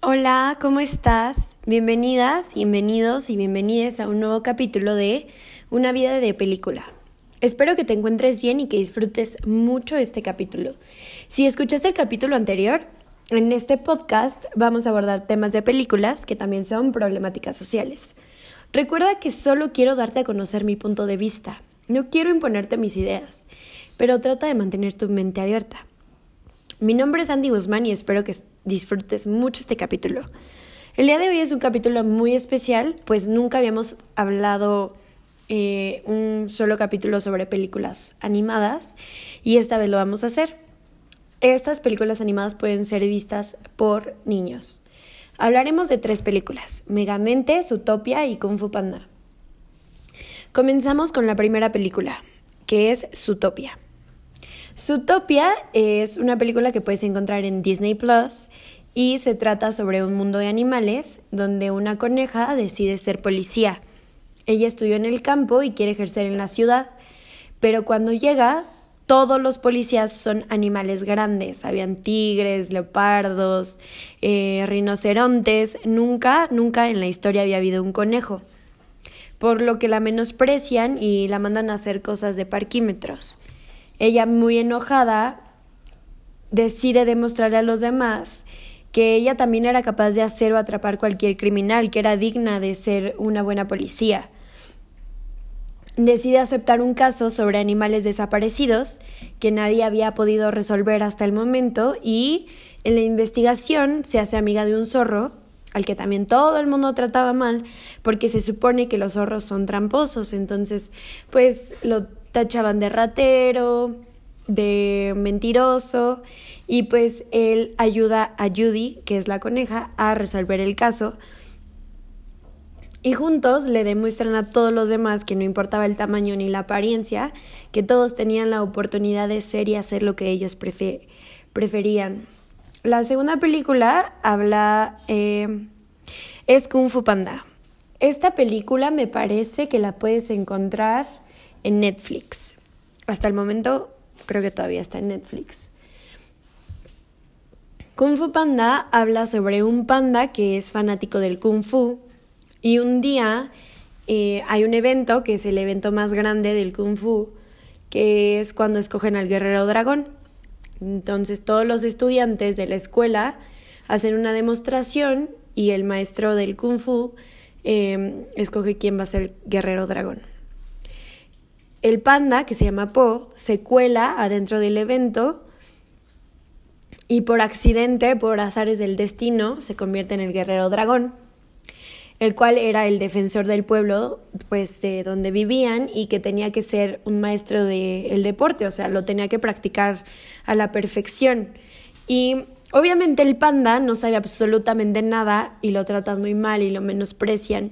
Hola, ¿cómo estás? Bienvenidas, bienvenidos y bienvenidas a un nuevo capítulo de Una vida de película. Espero que te encuentres bien y que disfrutes mucho este capítulo. Si escuchaste el capítulo anterior, en este podcast vamos a abordar temas de películas que también son problemáticas sociales. Recuerda que solo quiero darte a conocer mi punto de vista. No quiero imponerte mis ideas, pero trata de mantener tu mente abierta. Mi nombre es Andy Guzmán y espero que disfrutes mucho este capítulo. El día de hoy es un capítulo muy especial, pues nunca habíamos hablado eh, un solo capítulo sobre películas animadas y esta vez lo vamos a hacer. Estas películas animadas pueden ser vistas por niños. Hablaremos de tres películas, Megamente, Zootopia y Kung Fu Panda. Comenzamos con la primera película, que es Zootopia. Zootopia es una película que puedes encontrar en Disney Plus y se trata sobre un mundo de animales donde una coneja decide ser policía. Ella estudió en el campo y quiere ejercer en la ciudad, pero cuando llega todos los policías son animales grandes. Habían tigres, leopardos, eh, rinocerontes. Nunca, nunca en la historia había habido un conejo. Por lo que la menosprecian y la mandan a hacer cosas de parquímetros. Ella, muy enojada, decide demostrarle a los demás que ella también era capaz de hacer o atrapar cualquier criminal, que era digna de ser una buena policía. Decide aceptar un caso sobre animales desaparecidos que nadie había podido resolver hasta el momento y en la investigación se hace amiga de un zorro al que también todo el mundo trataba mal porque se supone que los zorros son tramposos, entonces pues lo tachaban de ratero, de mentiroso y pues él ayuda a Judy, que es la coneja, a resolver el caso. Y juntos le demuestran a todos los demás que no importaba el tamaño ni la apariencia, que todos tenían la oportunidad de ser y hacer lo que ellos preferían. La segunda película habla... Eh, es Kung Fu Panda. Esta película me parece que la puedes encontrar en Netflix. Hasta el momento creo que todavía está en Netflix. Kung Fu Panda habla sobre un panda que es fanático del kung fu y un día eh, hay un evento que es el evento más grande del kung fu, que es cuando escogen al guerrero dragón. Entonces todos los estudiantes de la escuela hacen una demostración y el maestro del kung fu eh, escoge quién va a ser guerrero dragón. El panda, que se llama Po, se cuela adentro del evento y por accidente, por azares del destino, se convierte en el guerrero dragón, el cual era el defensor del pueblo, pues de donde vivían y que tenía que ser un maestro del deporte, o sea, lo tenía que practicar a la perfección. Y obviamente el panda no sabe absolutamente nada y lo tratan muy mal y lo menosprecian.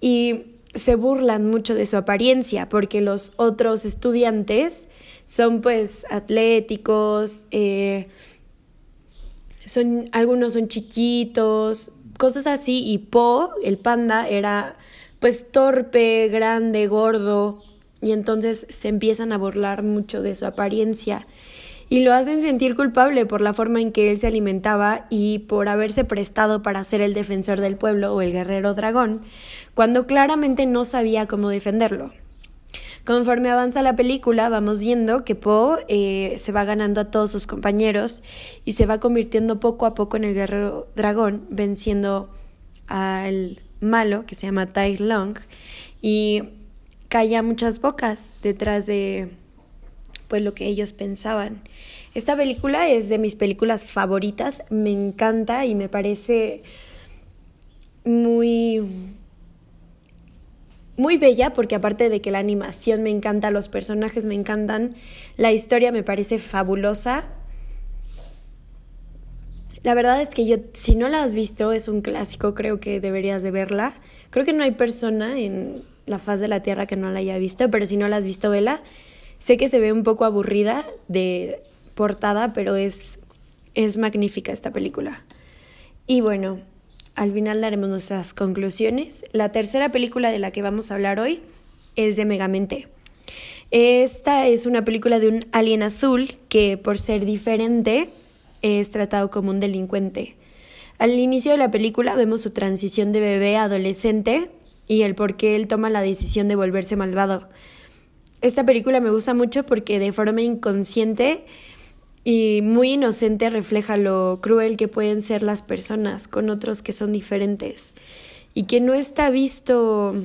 Y se burlan mucho de su apariencia porque los otros estudiantes son pues atléticos, eh, son, algunos son chiquitos, cosas así y Po, el panda, era pues torpe, grande, gordo y entonces se empiezan a burlar mucho de su apariencia y lo hacen sentir culpable por la forma en que él se alimentaba y por haberse prestado para ser el defensor del pueblo o el guerrero dragón, cuando claramente no sabía cómo defenderlo. Conforme avanza la película, vamos viendo que Po eh, se va ganando a todos sus compañeros y se va convirtiendo poco a poco en el guerrero dragón, venciendo al malo que se llama Tai Long y calla muchas bocas detrás de pues lo que ellos pensaban. Esta película es de mis películas favoritas, me encanta y me parece muy muy bella porque aparte de que la animación me encanta, los personajes me encantan, la historia me parece fabulosa. La verdad es que yo, si no la has visto, es un clásico, creo que deberías de verla. Creo que no hay persona en la faz de la Tierra que no la haya visto, pero si no la has visto, vela. Sé que se ve un poco aburrida de portada, pero es, es magnífica esta película. Y bueno, al final daremos nuestras conclusiones. La tercera película de la que vamos a hablar hoy es de Megamente. Esta es una película de un alien azul que por ser diferente es tratado como un delincuente. Al inicio de la película vemos su transición de bebé a adolescente y el por qué él toma la decisión de volverse malvado. Esta película me gusta mucho porque de forma inconsciente y muy inocente refleja lo cruel que pueden ser las personas con otros que son diferentes y que no está visto,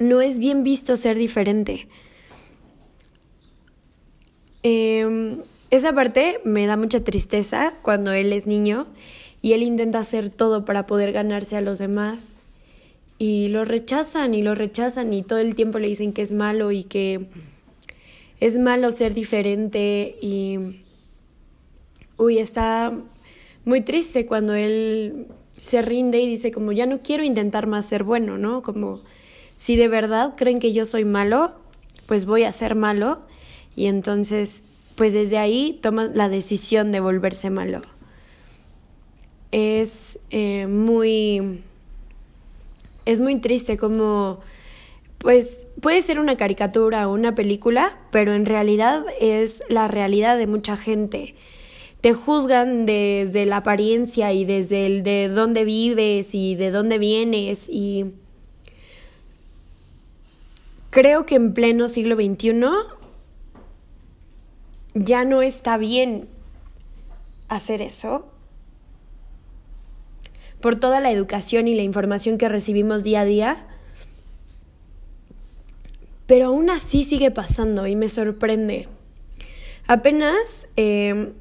no es bien visto ser diferente. Em, esa parte me da mucha tristeza cuando él es niño y él intenta hacer todo para poder ganarse a los demás y lo rechazan y lo rechazan y todo el tiempo le dicen que es malo y que es malo ser diferente y uy, está muy triste cuando él se rinde y dice como ya no quiero intentar más ser bueno, ¿no? Como si de verdad creen que yo soy malo, pues voy a ser malo y entonces pues desde ahí toma la decisión de volverse malo. Es eh, muy es muy triste como, pues puede ser una caricatura o una película, pero en realidad es la realidad de mucha gente. Te juzgan desde la apariencia y desde el de dónde vives y de dónde vienes y creo que en pleno siglo XXI ya no está bien hacer eso por toda la educación y la información que recibimos día a día. Pero aún así sigue pasando y me sorprende. Apenas em,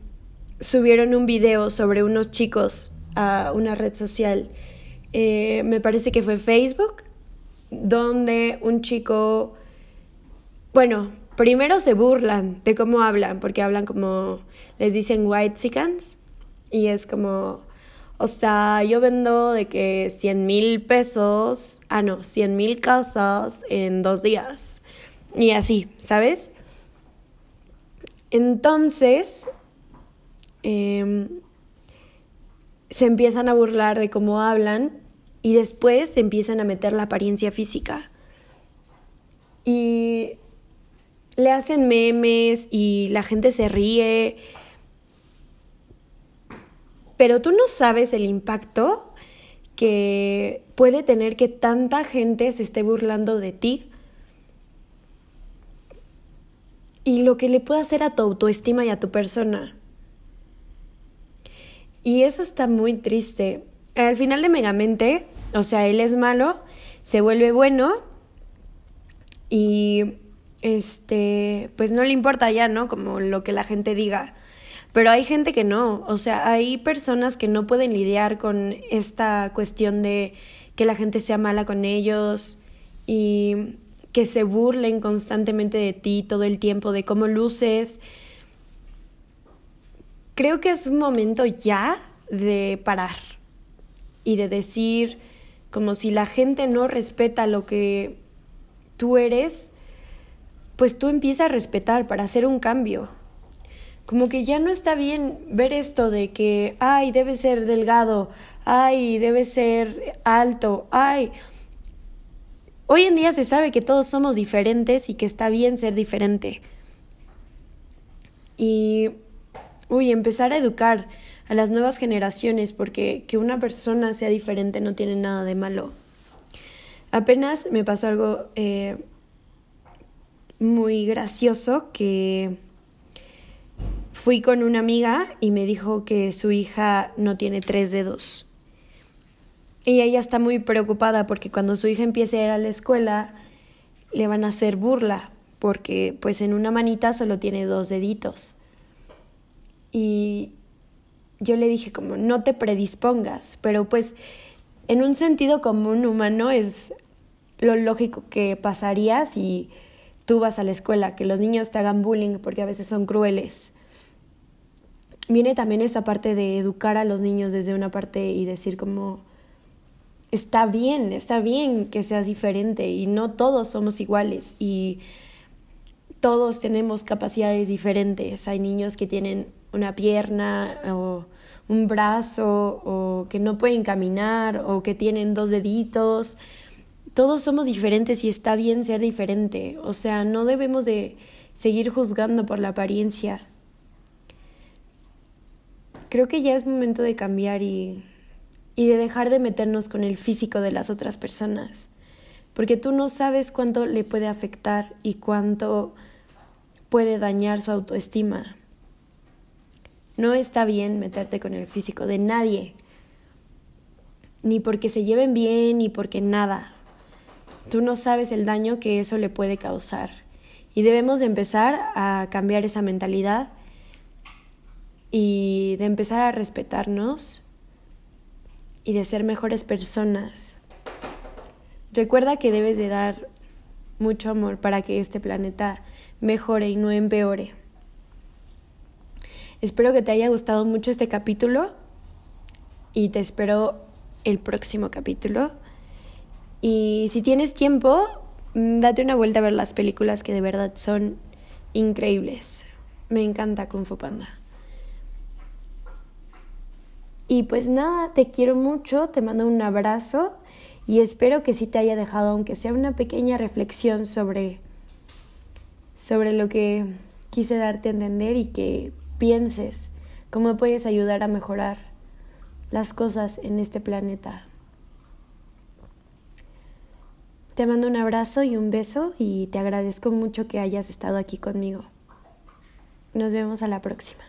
subieron un video sobre unos chicos a una red social, eh, me parece que fue Facebook, donde un chico, bueno, primero se burlan de cómo hablan, porque hablan como, les dicen white chickens, y es como, o sea, yo vendo de que 100 mil pesos, ah, no, 100 mil casas en dos días. Y así, ¿sabes? Entonces, em, se empiezan a burlar de cómo hablan y después se empiezan a meter la apariencia física. Y le hacen memes y la gente se ríe pero tú no sabes el impacto que puede tener que tanta gente se esté burlando de ti y lo que le puede hacer a tu autoestima y a tu persona. Y eso está muy triste. Al final de Megamente, o sea, él es malo, se vuelve bueno y este, pues no le importa ya, ¿no? Como lo que la gente diga. Pero hay gente que no, o sea, hay personas que no pueden lidiar con esta cuestión de que la gente sea mala con ellos y que se burlen constantemente de ti todo el tiempo, de cómo luces. Creo que es un momento ya de parar y de decir, como si la gente no respeta lo que tú eres, pues tú empiezas a respetar para hacer un cambio como que ya no está bien ver esto de que, ay, debe ser delgado, ay, debe ser alto, ay. Hoy en día se sabe que todos somos diferentes y que está bien ser diferente. Y, uy, empezar a educar a las nuevas generaciones porque que una persona sea diferente no tiene nada de malo. Apenas me pasó algo eh, muy gracioso que Fui con una amiga y me dijo que su hija no tiene tres dedos. Y ella está muy preocupada porque cuando su hija empiece a ir a la escuela le van a hacer burla porque pues en una manita solo tiene dos deditos. Y yo le dije como no te predispongas, pero pues en un sentido común humano es lo lógico que pasaría si tú vas a la escuela, que los niños te hagan bullying porque a veces son crueles viene también esta parte de educar a los niños desde una parte y decir como está bien, está bien que seas diferente y no todos somos iguales y todos tenemos capacidades diferentes. Hay niños que tienen una pierna o un brazo o que no pueden caminar o que tienen dos deditos. Todos somos diferentes y está bien ser diferente. O sea, no debemos de seguir juzgando por la apariencia creo que ya es momento de cambiar y de dejar de meternos con el físico de las otras personas, porque tú no sabes cuánto le puede afectar y cuánto puede dañar su autoestima. No está bien meterte con el físico de nadie, ni porque se lleven bien, ni porque nada. Tú no sabes el daño que eso le puede causar. Y debemos de empezar a cambiar esa mentalidad y de empezar a respetarnos y de ser mejores personas. Recuerda que debes de dar mucho amor para que este planeta mejore y no empeore. Espero que te haya gustado mucho este capítulo y te espero el próximo capítulo. Y si tienes tiempo, mm, date una vuelta a ver las películas que de verdad son increíbles. Me encanta Kung Fu Panda. Y pues nada, te quiero mucho, te mando un abrazo y espero que sí te haya dejado, aunque sea una pequeña reflexión sobre, sobre lo que quise darte a entender y que pienses cómo puedes ayudar a mejorar las cosas en este planeta. Te mando un abrazo y un beso y te agradezco mucho que hayas estado aquí conmigo. Nos vemos a la próxima.